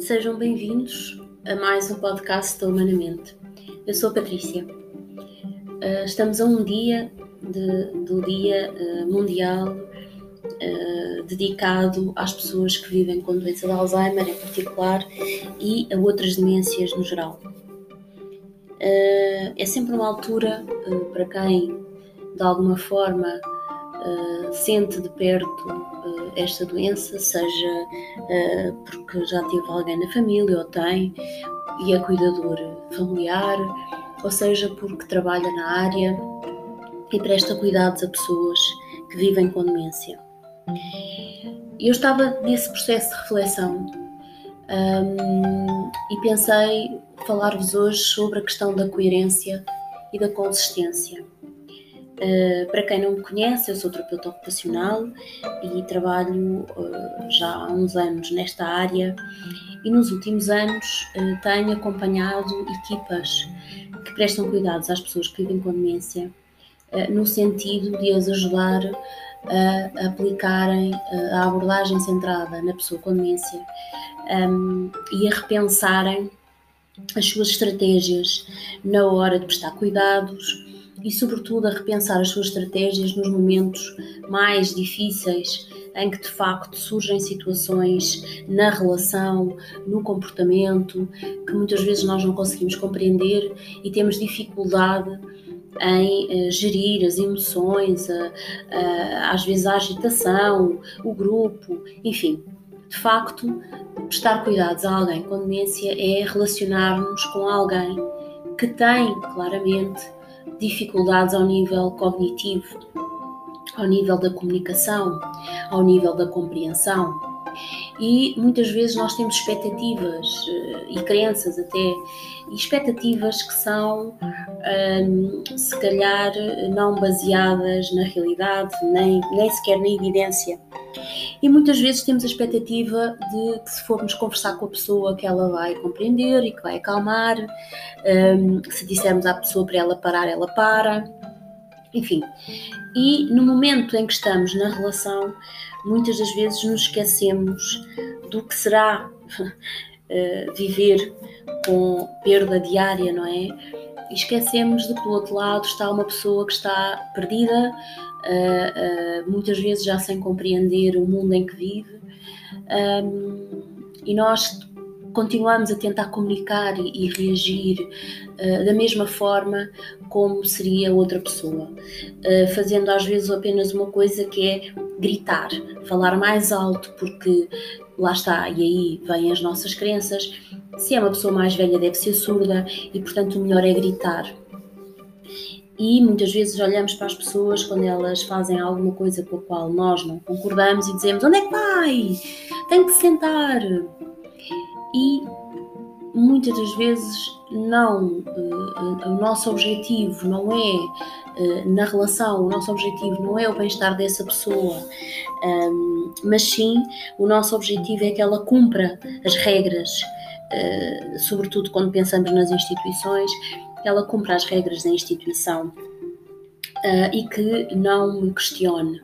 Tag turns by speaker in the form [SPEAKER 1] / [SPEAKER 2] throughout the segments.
[SPEAKER 1] Sejam bem-vindos a mais um podcast da Humanamente. Eu sou a Patrícia. Uh, estamos a um dia de, do Dia uh, Mundial uh, dedicado às pessoas que vivem com doença de Alzheimer em particular e a outras demências no geral. é sempre uma altura para quem, de alguma forma, uh, sente de perto uh, esta doença, seja uh, porque já teve alguém na família ou tem e é cuidador familiar, ou seja porque trabalha na área e presta cuidados a pessoas que vivem com demência. Eu estava nesse processo de reflexão um, e pensei falar-vos hoje sobre a questão da coerência e da consistência. Uh, para quem não me conhece, eu sou terapeuta ocupacional e trabalho uh, já há uns anos nesta área e nos últimos anos uh, tenho acompanhado equipas que prestam cuidados às pessoas que vivem com demência no sentido de as ajudar a aplicarem a abordagem centrada na pessoa com demência um, e a repensarem as suas estratégias na hora de prestar cuidados e, sobretudo, a repensar as suas estratégias nos momentos mais difíceis em que de facto surgem situações na relação, no comportamento, que muitas vezes nós não conseguimos compreender e temos dificuldade em uh, gerir as emoções, uh, uh, às vezes a agitação, o grupo, enfim. De facto, prestar cuidados a alguém com demência é relacionar-nos com alguém que tem claramente dificuldades ao nível cognitivo, ao nível da comunicação, ao nível da compreensão. E muitas vezes nós temos expectativas eh, e crenças até, e expectativas que são, hum, se calhar, não baseadas na realidade, nem, nem sequer na evidência. E muitas vezes temos a expectativa de que se formos conversar com a pessoa que ela vai compreender e que vai acalmar, um, se dissermos à pessoa para ela parar, ela para, enfim. E no momento em que estamos na relação, muitas das vezes nos esquecemos do que será uh, viver com perda diária, não é? E esquecemos de que do outro lado está uma pessoa que está perdida, uh, uh, muitas vezes já sem compreender o mundo em que vive, e nós continuamos a tentar comunicar e, reagir uh, da mesma forma como seria outra pessoa, uh, fazendo às vezes apenas uma coisa que é gritar, falar mais alto, porque lá está, e aí vêm as nossas crenças. Se é uma pessoa mais velha, deve ser surda e, portanto, o melhor é gritar. E muitas vezes olhamos para as pessoas quando elas fazem alguma coisa com a qual nós não concordamos e dizemos: Onde é que vai? Tem que sentar. E muitas das vezes não, uh, o nosso objetivo não é uh, na relação, o nosso objetivo não é o bem-estar dessa pessoa, um, mas sim o nosso objetivo é que ela cumpra as regras, uh, sobretudo quando pensamos nas instituições, que ela cumpra as regras da instituição e que não me questione.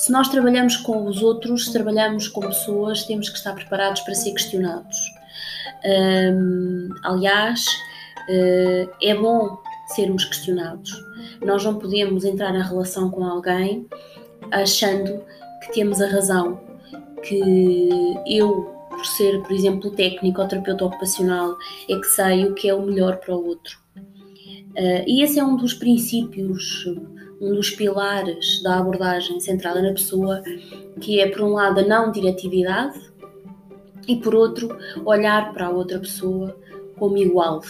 [SPEAKER 1] Se nós trabalhamos com os outros, se trabalhamos com pessoas, temos que estar preparados para ser questionados. Um, aliás, uh, é bom sermos questionados. Nós não podemos entrar na relação com alguém achando que temos a razão, que eu por ser, por exemplo, técnico ou terapeuta ocupacional, é que sei o que é o melhor para o outro. Uh, e esse é um dos princípios, um dos pilares da abordagem centrada na pessoa, que é, por um lado, a não diretividade e, por outro, olhar para a outra pessoa como igual.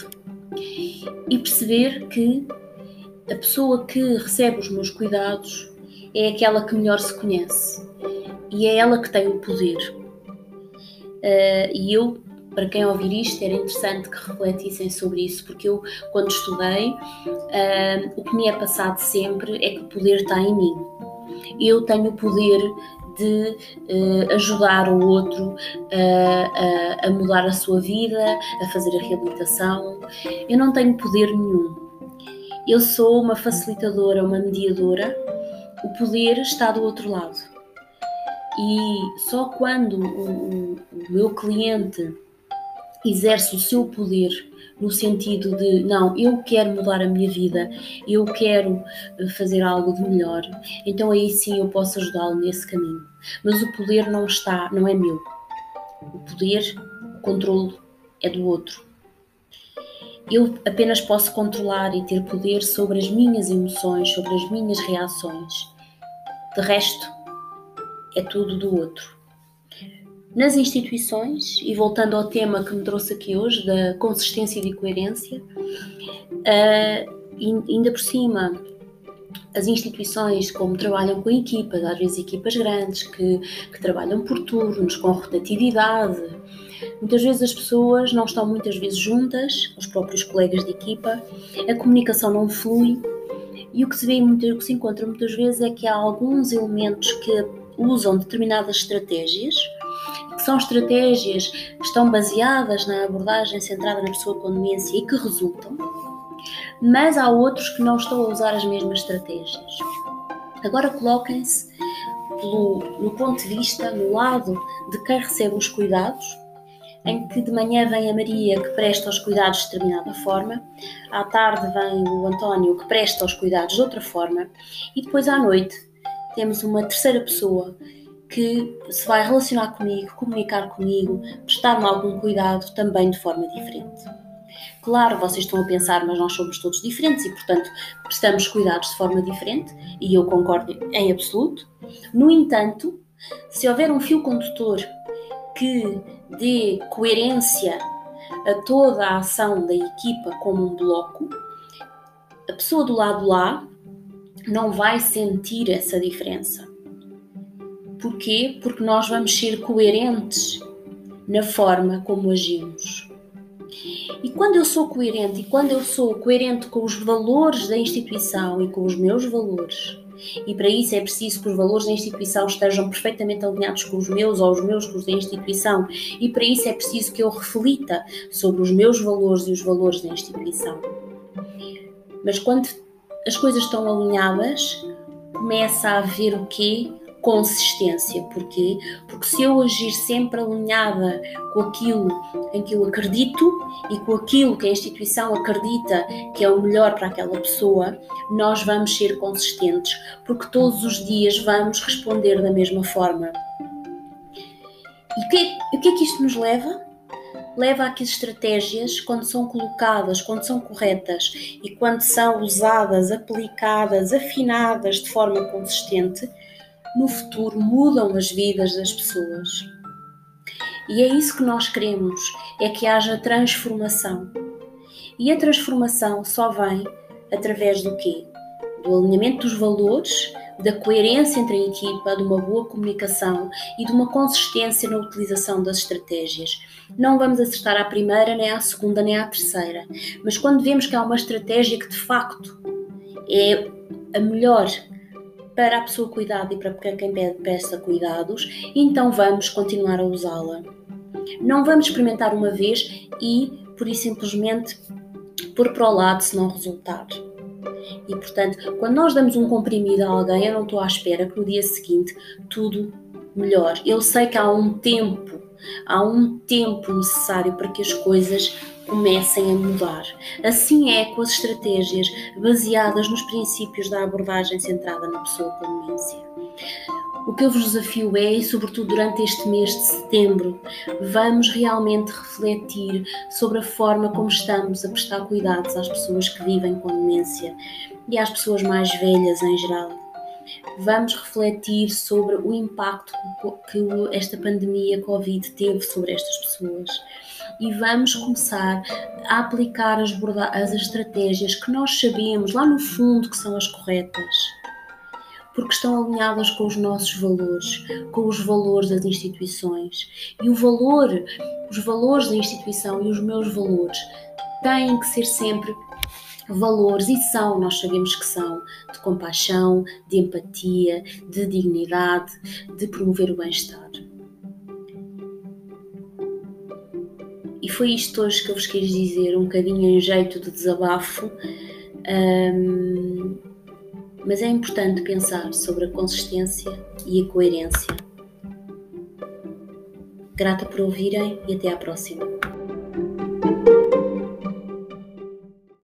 [SPEAKER 1] E perceber que a pessoa que recebe os meus cuidados é aquela que melhor se conhece e é ela que tem o poder. Uh, e eu, para quem ouvir isto, era interessante que refletissem sobre isso, porque eu, quando estudei, uh, o que me é passado sempre é que o poder está em mim. Eu tenho o poder de uh, ajudar o outro a, a, mudar a sua vida, a fazer a reabilitação. Eu não tenho poder nenhum. Eu sou uma facilitadora, uma mediadora. O poder está do outro lado. E só quando o, o meu cliente exerce o seu poder no sentido de não, eu quero mudar a minha vida, eu quero eh, fazer algo de melhor, então aí sim eu posso ajudá-lo nesse caminho. Mas o poder não está, não é meu. O poder, o controle é do outro. Eu apenas posso controlar e ter poder sobre as minhas emoções, sobre as minhas reações. De resto, é tudo do outro. Nas instituições, e voltando ao tema que me trouxe aqui hoje, da consistência e coerência, uh, ainda por cima, as instituições, como trabalham com equipas, às vezes equipas grandes, que, que trabalham por turnos, com rotatividade, muitas vezes as pessoas não estão muitas vezes juntas, os próprios colegas de equipa, a comunicação não flui, e o que se vê, o que se encontra muitas vezes é que há alguns elementos que usam determinadas estratégias, que são estratégias que estão baseadas na abordagem centrada na pessoa com demência e que resultam, mas há outros que não estão a usar as mesmas estratégias. Agora coloquem-se no ponto de vista, no lado de quem recebe os cuidados, em que de manhã vem a Maria que presta os cuidados de determinada forma, à tarde vem o António que presta os cuidados de outra forma, e depois à noite temos uma terceira pessoa que se vai relacionar comigo, comunicar comigo, prestar-me algum cuidado também de forma diferente. Claro, vocês estão a pensar, mas nós somos todos diferentes e, portanto, prestamos cuidados de forma diferente, e eu concordo em absoluto. No entanto, se houver um fio condutor que dê coerência a toda a ação da equipa como um bloco, a pessoa do lado lá não vai sentir essa diferença. Porquê? Porque nós vamos ser coerentes na forma como agimos. E quando eu sou coerente e quando eu sou coerente com os valores da instituição e com os meus valores, e para isso é preciso que os valores da instituição estejam perfeitamente alinhados com os meus ou os meus com os da instituição, e para isso é preciso que eu reflita sobre os meus valores e os valores da instituição. Mas quando as coisas estão alinhadas, começa a haver o quê? Consistência. Porquê? Porque se eu agir sempre alinhada com aquilo em que eu acredito e com aquilo que a instituição acredita que é o melhor para aquela pessoa, nós vamos ser consistentes, porque todos os dias vamos responder da mesma forma. E o que, o que é que isto nos leva? leva a que as estratégias, quando são colocadas, quando são corretas e quando são usadas, aplicadas, afinadas de forma consistente, no futuro mudam as vidas das pessoas. E é isso que nós queremos, é que haja transformação. E a transformação só vem através do quê? Do alinhamento dos valores, da coerência entre a equipa, de uma boa comunicação e de uma consistência na utilização das estratégias. Não vamos acertar à primeira, nem à segunda, nem à terceira, mas quando vemos que há uma estratégia que de facto é a melhor para a pessoa cuidada e para quem peça cuidados, então vamos continuar a usá-la. Não vamos experimentar uma vez e, por isso simplesmente, pôr para o lado se não resultar. E portanto, quando nós damos um comprimido a alguém, eu não estou à espera que no dia seguinte tudo melhor. Eu sei que há um tempo, há um tempo necessário para que as coisas comecem a mudar. Assim é com as estratégias baseadas nos princípios da abordagem centrada na pessoa com demência. O que eu vos desafio é, e sobretudo durante este mês de setembro, vamos realmente refletir sobre a forma como estamos a prestar cuidados às pessoas que vivem com demência e às pessoas mais velhas em geral. Vamos refletir sobre o impacto que esta pandemia Covid teve sobre estas pessoas e vamos começar a aplicar as, as estratégias que nós sabemos lá no fundo que são as corretas porque estão alinhadas com os nossos valores, com os valores das instituições. E o valor, os valores da instituição e os meus valores têm que ser sempre valores e são, nós sabemos que são, de compaixão, de empatia, de dignidade, de promover o bem-estar. E foi isto hoje que eu vos quis dizer, um bocadinho em jeito de desabafo, um, mas é importante pensar sobre a consistência e a coerência. Grata por ouvirem e até à próxima.